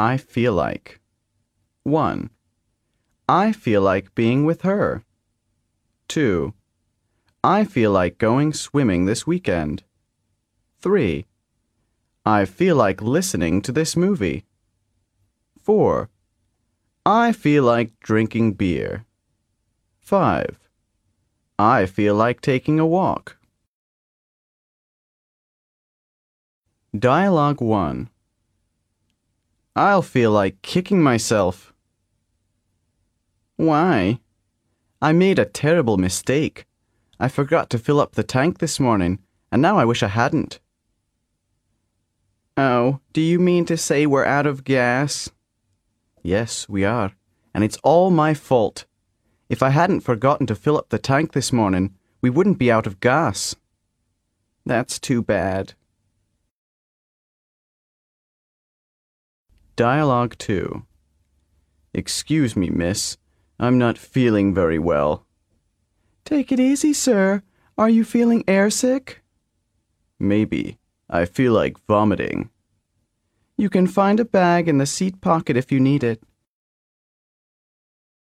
I feel like. 1. I feel like being with her. 2. I feel like going swimming this weekend. 3. I feel like listening to this movie. 4. I feel like drinking beer. 5. I feel like taking a walk. Dialogue 1 I'll feel like kicking myself. Why? I made a terrible mistake. I forgot to fill up the tank this morning, and now I wish I hadn't. Oh, do you mean to say we're out of gas? Yes, we are, and it's all my fault. If I hadn't forgotten to fill up the tank this morning, we wouldn't be out of gas. That's too bad. Dialogue 2 Excuse me, miss. I'm not feeling very well. Take it easy, sir. Are you feeling airsick? Maybe. I feel like vomiting. You can find a bag in the seat pocket if you need it.